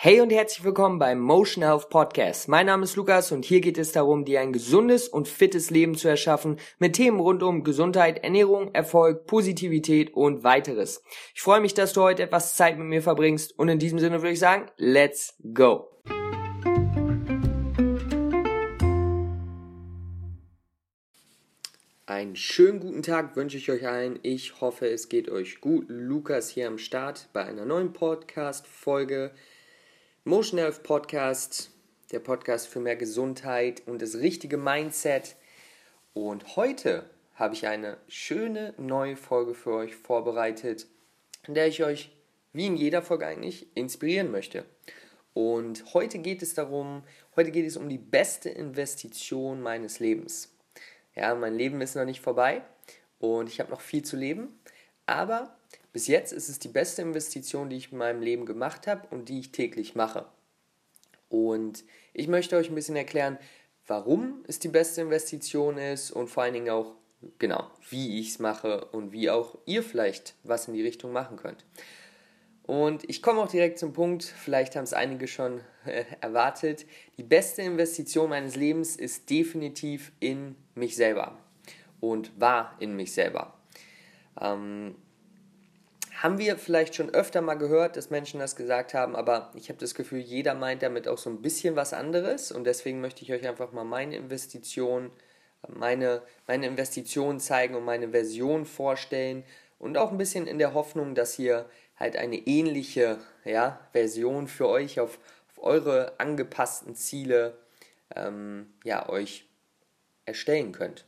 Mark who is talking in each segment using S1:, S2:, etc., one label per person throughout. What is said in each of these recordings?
S1: Hey und herzlich willkommen beim Motion Health Podcast. Mein Name ist Lukas und hier geht es darum, dir ein gesundes und fittes Leben zu erschaffen mit Themen rund um Gesundheit, Ernährung, Erfolg, Positivität und weiteres. Ich freue mich, dass du heute etwas Zeit mit mir verbringst und in diesem Sinne würde ich sagen, let's go. Einen schönen guten Tag wünsche ich euch allen. Ich hoffe, es geht euch gut. Lukas hier am Start bei einer neuen Podcast-Folge. Motion Health Podcast, der Podcast für mehr Gesundheit und das richtige Mindset. Und heute habe ich eine schöne neue Folge für euch vorbereitet, in der ich euch, wie in jeder Folge eigentlich, inspirieren möchte. Und heute geht es darum, heute geht es um die beste Investition meines Lebens. Ja, mein Leben ist noch nicht vorbei und ich habe noch viel zu leben, aber bis jetzt ist es die beste Investition, die ich in meinem Leben gemacht habe und die ich täglich mache. Und ich möchte euch ein bisschen erklären, warum es die beste Investition ist und vor allen Dingen auch, genau, wie ich es mache und wie auch ihr vielleicht was in die Richtung machen könnt. Und ich komme auch direkt zum Punkt, vielleicht haben es einige schon äh, erwartet. Die beste Investition meines Lebens ist definitiv in mich selber und war in mich selber. Ähm, haben wir vielleicht schon öfter mal gehört, dass Menschen das gesagt haben, aber ich habe das Gefühl, jeder meint damit auch so ein bisschen was anderes und deswegen möchte ich euch einfach mal meine Investition, meine, meine Investition zeigen und meine Version vorstellen und auch ein bisschen in der Hoffnung, dass ihr halt eine ähnliche ja, Version für euch auf, auf eure angepassten Ziele ähm, ja, euch erstellen könnt.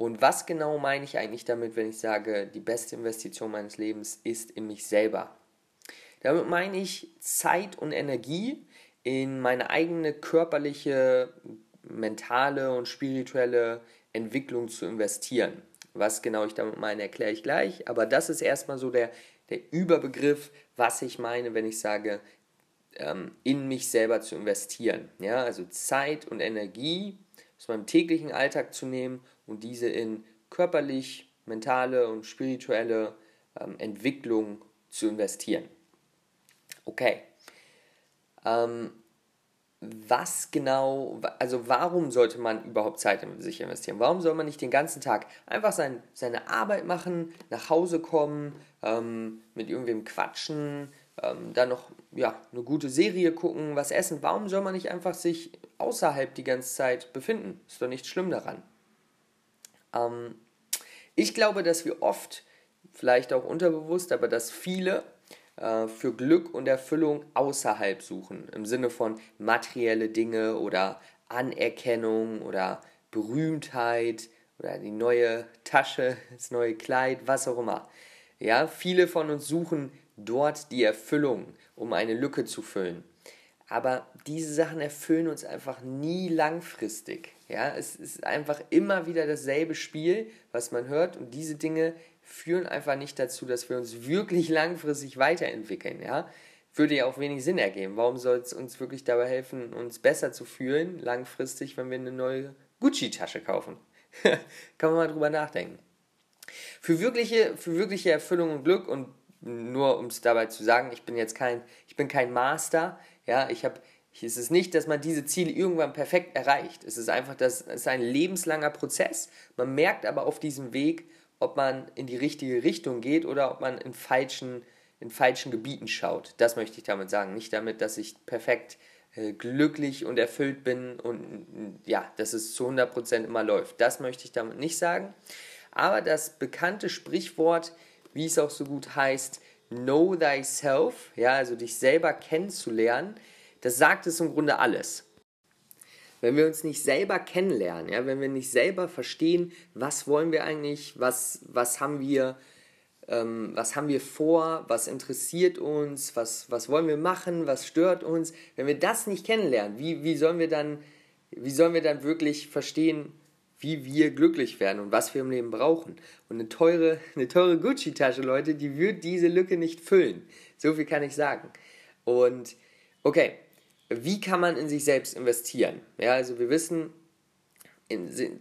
S1: Und was genau meine ich eigentlich damit, wenn ich sage, die beste Investition meines Lebens ist in mich selber? Damit meine ich Zeit und Energie in meine eigene körperliche, mentale und spirituelle Entwicklung zu investieren. Was genau ich damit meine, erkläre ich gleich. Aber das ist erstmal so der, der Überbegriff, was ich meine, wenn ich sage, ähm, in mich selber zu investieren. Ja, also Zeit und Energie aus meinem täglichen Alltag zu nehmen und diese in körperlich, mentale und spirituelle ähm, Entwicklung zu investieren. Okay. Ähm, was genau, also warum sollte man überhaupt Zeit in sich investieren? Warum soll man nicht den ganzen Tag einfach sein, seine Arbeit machen, nach Hause kommen, ähm, mit irgendwem quatschen, ähm, dann noch ja, eine gute Serie gucken, was essen? Warum soll man nicht einfach sich außerhalb die ganze Zeit befinden? Ist doch nichts schlimm daran. Ähm, ich glaube, dass wir oft, vielleicht auch unterbewusst, aber dass viele äh, für Glück und Erfüllung außerhalb suchen, im Sinne von materielle Dinge oder Anerkennung oder Berühmtheit oder die neue Tasche, das neue Kleid, was auch immer. Ja, viele von uns suchen dort die Erfüllung, um eine Lücke zu füllen. Aber diese Sachen erfüllen uns einfach nie langfristig. Ja, es ist einfach immer wieder dasselbe Spiel, was man hört und diese Dinge führen einfach nicht dazu, dass wir uns wirklich langfristig weiterentwickeln. Ja, würde ja auch wenig Sinn ergeben. Warum soll es uns wirklich dabei helfen, uns besser zu fühlen langfristig, wenn wir eine neue Gucci-Tasche kaufen? Kann man mal drüber nachdenken. Für wirkliche, für wirkliche Erfüllung und Glück und nur um es dabei zu sagen, ich bin jetzt kein, ich bin kein Master, ja, ich habe es ist nicht, dass man diese Ziele irgendwann perfekt erreicht. Es ist einfach, das ist ein lebenslanger Prozess. Man merkt aber auf diesem Weg, ob man in die richtige Richtung geht oder ob man in falschen, in falschen Gebieten schaut. Das möchte ich damit sagen. Nicht damit, dass ich perfekt äh, glücklich und erfüllt bin und ja, dass es zu 100% immer läuft. Das möchte ich damit nicht sagen. Aber das bekannte Sprichwort, wie es auch so gut heißt, Know thyself, ja, also dich selber kennenzulernen, das sagt es im Grunde alles. Wenn wir uns nicht selber kennenlernen, ja, wenn wir nicht selber verstehen, was wollen wir eigentlich, was, was haben wir, ähm, was haben wir vor, was interessiert uns, was, was wollen wir machen, was stört uns, wenn wir das nicht kennenlernen, wie, wie, sollen wir dann, wie sollen wir dann wirklich verstehen, wie wir glücklich werden und was wir im Leben brauchen. Und eine teure, eine teure Gucci-Tasche, Leute, die wird diese Lücke nicht füllen. So viel kann ich sagen. Und okay, wie kann man in sich selbst investieren? Ja, also wir wissen,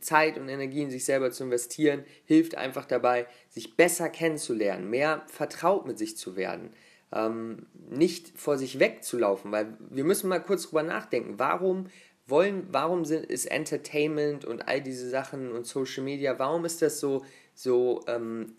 S1: Zeit und Energie in sich selber zu investieren, hilft einfach dabei, sich besser kennenzulernen, mehr vertraut mit sich zu werden, ähm, nicht vor sich wegzulaufen, weil wir müssen mal kurz drüber nachdenken, warum wollen, warum sind, ist Entertainment und all diese Sachen und Social Media, warum ist das so, so ähm,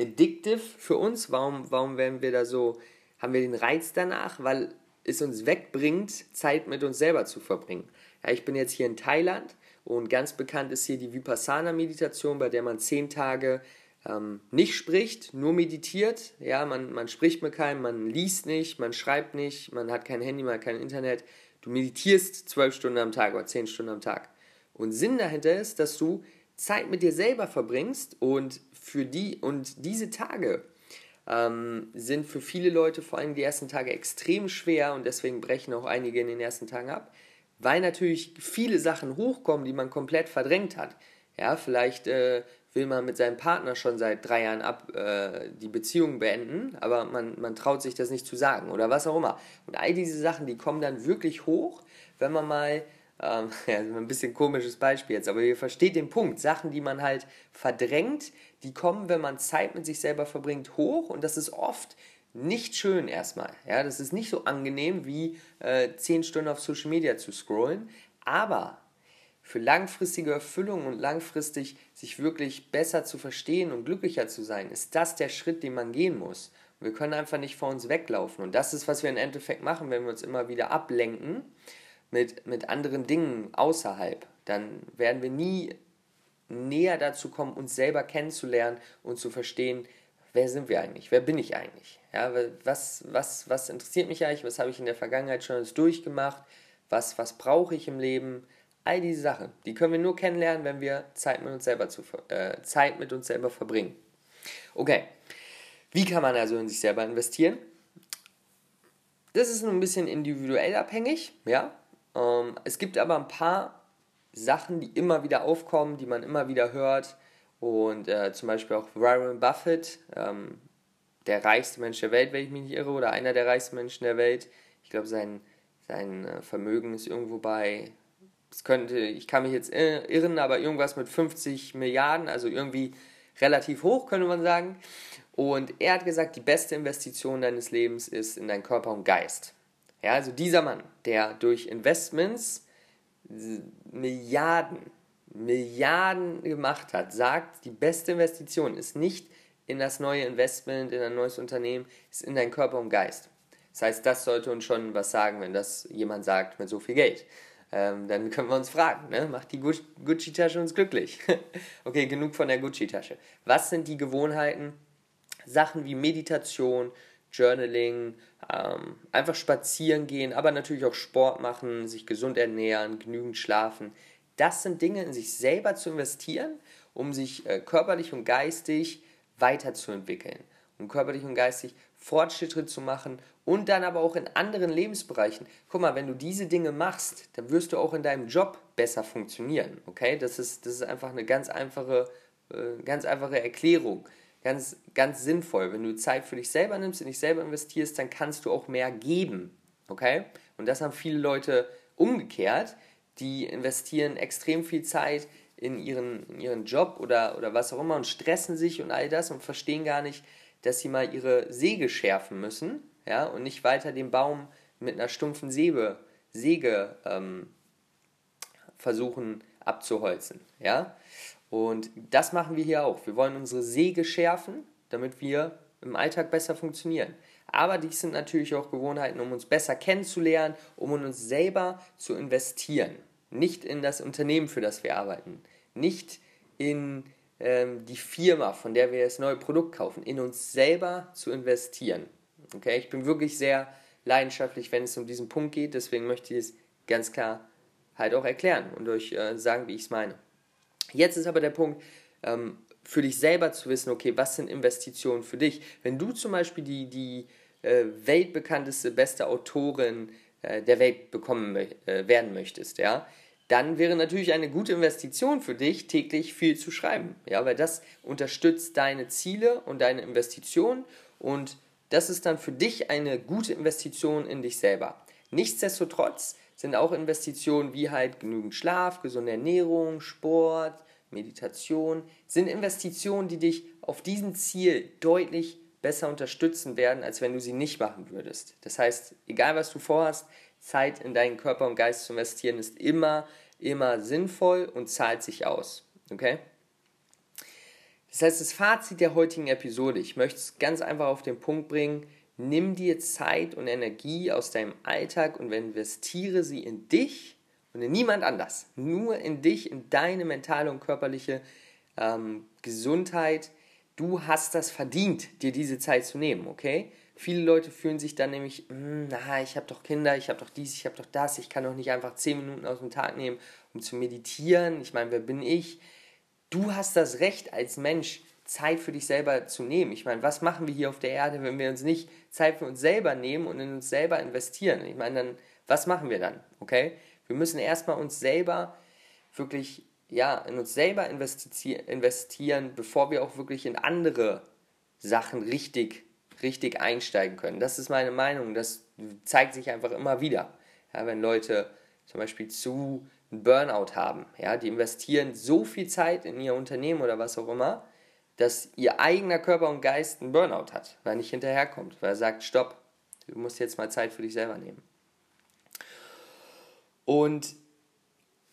S1: addictive für uns? Warum, warum werden wir da so, haben wir den Reiz danach? Weil es uns wegbringt, Zeit mit uns selber zu verbringen. Ja, ich bin jetzt hier in Thailand und ganz bekannt ist hier die Vipassana-Meditation, bei der man zehn Tage ähm, nicht spricht, nur meditiert. Ja, man, man spricht mit keinem, man liest nicht, man schreibt nicht, man hat kein Handy, man hat kein Internet. Du meditierst zwölf Stunden am Tag oder zehn Stunden am Tag. Und Sinn dahinter ist, dass du Zeit mit dir selber verbringst und für die und diese Tage ähm, sind für viele Leute vor allem die ersten Tage extrem schwer und deswegen brechen auch einige in den ersten Tagen ab, weil natürlich viele Sachen hochkommen, die man komplett verdrängt hat. Ja, vielleicht äh, will man mit seinem Partner schon seit drei Jahren ab äh, die Beziehung beenden, aber man, man traut sich das nicht zu sagen oder was auch immer. Und all diese Sachen, die kommen dann wirklich hoch, wenn man mal, ähm, ja, ein bisschen komisches Beispiel jetzt, aber ihr versteht den Punkt, Sachen, die man halt verdrängt, die kommen, wenn man Zeit mit sich selber verbringt, hoch und das ist oft nicht schön erstmal. Ja, das ist nicht so angenehm wie äh, 10 Stunden auf Social Media zu scrollen, aber für langfristige Erfüllung und langfristig sich wirklich besser zu verstehen und glücklicher zu sein, ist das der Schritt, den man gehen muss. Wir können einfach nicht vor uns weglaufen. Und das ist, was wir im Endeffekt machen, wenn wir uns immer wieder ablenken mit, mit anderen Dingen außerhalb. Dann werden wir nie näher dazu kommen, uns selber kennenzulernen und zu verstehen, wer sind wir eigentlich? Wer bin ich eigentlich? Ja, was, was, was interessiert mich eigentlich? Was habe ich in der Vergangenheit schon alles durchgemacht? Was, was brauche ich im Leben? All diese Sachen, die können wir nur kennenlernen, wenn wir Zeit mit uns selber, zu, äh, Zeit mit uns selber verbringen. Okay, wie kann man also in sich selber investieren? Das ist ein bisschen individuell abhängig, ja. Ähm, es gibt aber ein paar Sachen, die immer wieder aufkommen, die man immer wieder hört. Und äh, zum Beispiel auch Warren Buffett, ähm, der reichste Mensch der Welt, wenn ich mich nicht irre, oder einer der reichsten Menschen der Welt. Ich glaube, sein, sein äh, Vermögen ist irgendwo bei es könnte, ich kann mich jetzt irren, aber irgendwas mit 50 Milliarden, also irgendwie relativ hoch, könnte man sagen. Und er hat gesagt, die beste Investition deines Lebens ist in deinen Körper und Geist. Ja, also dieser Mann, der durch Investments Milliarden, Milliarden gemacht hat, sagt, die beste Investition ist nicht in das neue Investment, in ein neues Unternehmen, ist in deinen Körper und Geist. Das heißt, das sollte uns schon was sagen, wenn das jemand sagt mit so viel Geld ähm, dann können wir uns fragen, ne? macht die Gucci-Tasche uns glücklich? okay, genug von der Gucci-Tasche. Was sind die Gewohnheiten? Sachen wie Meditation, Journaling, ähm, einfach spazieren gehen, aber natürlich auch Sport machen, sich gesund ernähren, genügend schlafen. Das sind Dinge, in sich selber zu investieren, um sich äh, körperlich und geistig weiterzuentwickeln. Um körperlich und geistig Fortschritte zu machen und dann aber auch in anderen Lebensbereichen. Guck mal, wenn du diese Dinge machst, dann wirst du auch in deinem Job besser funktionieren. Okay, das ist, das ist einfach eine ganz einfache, äh, ganz einfache Erklärung. Ganz, ganz sinnvoll. Wenn du Zeit für dich selber nimmst, in dich selber investierst, dann kannst du auch mehr geben. Okay? Und das haben viele Leute umgekehrt. Die investieren extrem viel Zeit in ihren, in ihren Job oder, oder was auch immer und stressen sich und all das und verstehen gar nicht, dass sie mal ihre Säge schärfen müssen, ja, und nicht weiter den Baum mit einer stumpfen Säge, Säge ähm, versuchen abzuholzen, ja. Und das machen wir hier auch. Wir wollen unsere Säge schärfen, damit wir im Alltag besser funktionieren. Aber dies sind natürlich auch Gewohnheiten, um uns besser kennenzulernen, um in uns selber zu investieren. Nicht in das Unternehmen, für das wir arbeiten. Nicht in ähm, die Firma, von der wir das neue Produkt kaufen, in uns selber zu investieren. Okay, ich bin wirklich sehr leidenschaftlich, wenn es um diesen Punkt geht, deswegen möchte ich es ganz klar halt auch erklären und euch äh, sagen, wie ich es meine. Jetzt ist aber der Punkt, ähm, für dich selber zu wissen, okay, was sind Investitionen für dich? Wenn du zum Beispiel die, die äh, weltbekannteste, beste Autorin äh, der Welt bekommen äh, werden möchtest, ja, dann wäre natürlich eine gute Investition für dich, täglich viel zu schreiben. Ja, weil das unterstützt deine Ziele und deine Investitionen und das ist dann für dich eine gute Investition in dich selber. Nichtsdestotrotz sind auch Investitionen wie halt genügend Schlaf, gesunde Ernährung, Sport, Meditation, sind Investitionen, die dich auf diesem Ziel deutlich besser unterstützen werden, als wenn du sie nicht machen würdest. Das heißt, egal was du vorhast, Zeit in deinen Körper und Geist zu investieren ist immer, immer sinnvoll und zahlt sich aus. Okay? Das heißt, das Fazit der heutigen Episode, ich möchte es ganz einfach auf den Punkt bringen, nimm dir Zeit und Energie aus deinem Alltag und investiere sie in dich und in niemand anders. Nur in dich, in deine mentale und körperliche ähm, Gesundheit. Du hast das verdient, dir diese Zeit zu nehmen, okay? Viele Leute fühlen sich dann nämlich, hm, na, ich habe doch Kinder, ich habe doch dies, ich habe doch das, ich kann doch nicht einfach 10 Minuten aus dem Tag nehmen, um zu meditieren. Ich meine, wer bin ich? Du hast das Recht als Mensch, Zeit für dich selber zu nehmen. Ich meine, was machen wir hier auf der Erde, wenn wir uns nicht Zeit für uns selber nehmen und in uns selber investieren? Ich meine, dann, was machen wir dann? Okay? Wir müssen erstmal uns selber wirklich, ja, in uns selber investieren, bevor wir auch wirklich in andere Sachen richtig, richtig einsteigen können. Das ist meine Meinung. Das zeigt sich einfach immer wieder. Ja, wenn Leute zum Beispiel zu Burnout haben, ja, die investieren so viel Zeit in ihr Unternehmen oder was auch immer, dass ihr eigener Körper und Geist einen Burnout hat, weil er nicht hinterherkommt, weil er sagt, stopp, du musst jetzt mal Zeit für dich selber nehmen. Und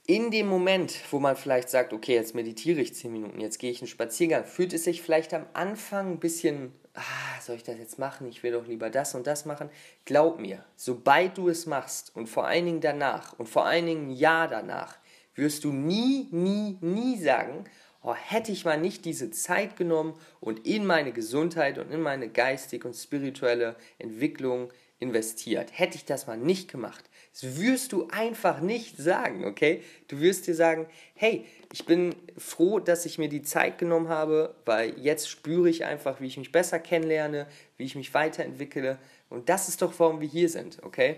S1: in dem Moment, wo man vielleicht sagt, okay, jetzt meditiere ich 10 Minuten, jetzt gehe ich einen Spaziergang, fühlt es sich vielleicht am Anfang ein bisschen, ah, soll ich das jetzt machen? Ich will doch lieber das und das machen. Glaub mir, sobald du es machst und vor allen Dingen danach und vor allen Dingen ein Jahr danach, wirst du nie, nie, nie sagen, oh, hätte ich mal nicht diese Zeit genommen und in meine Gesundheit und in meine geistige und spirituelle Entwicklung investiert. Hätte ich das mal nicht gemacht. Das wirst du einfach nicht sagen, okay? Du wirst dir sagen, hey, ich bin froh, dass ich mir die Zeit genommen habe, weil jetzt spüre ich einfach, wie ich mich besser kennenlerne, wie ich mich weiterentwickle. Und das ist doch, warum wir hier sind, okay?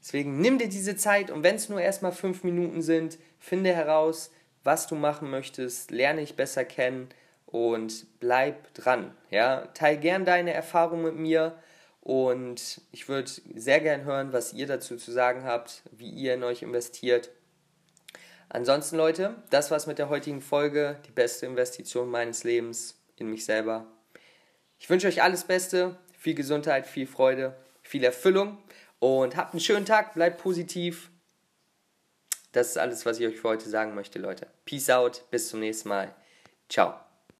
S1: Deswegen nimm dir diese Zeit und wenn es nur erstmal fünf Minuten sind, finde heraus, was du machen möchtest, lerne dich besser kennen und bleib dran. Ja? Teil gern deine Erfahrungen mit mir und ich würde sehr gern hören, was ihr dazu zu sagen habt, wie ihr in euch investiert. Ansonsten, Leute, das war's mit der heutigen Folge. Die beste Investition meines Lebens in mich selber. Ich wünsche euch alles Beste, viel Gesundheit, viel Freude, viel Erfüllung und habt einen schönen Tag, bleibt positiv. Das ist alles, was ich euch für heute sagen möchte, Leute. Peace out, bis zum nächsten Mal. Ciao.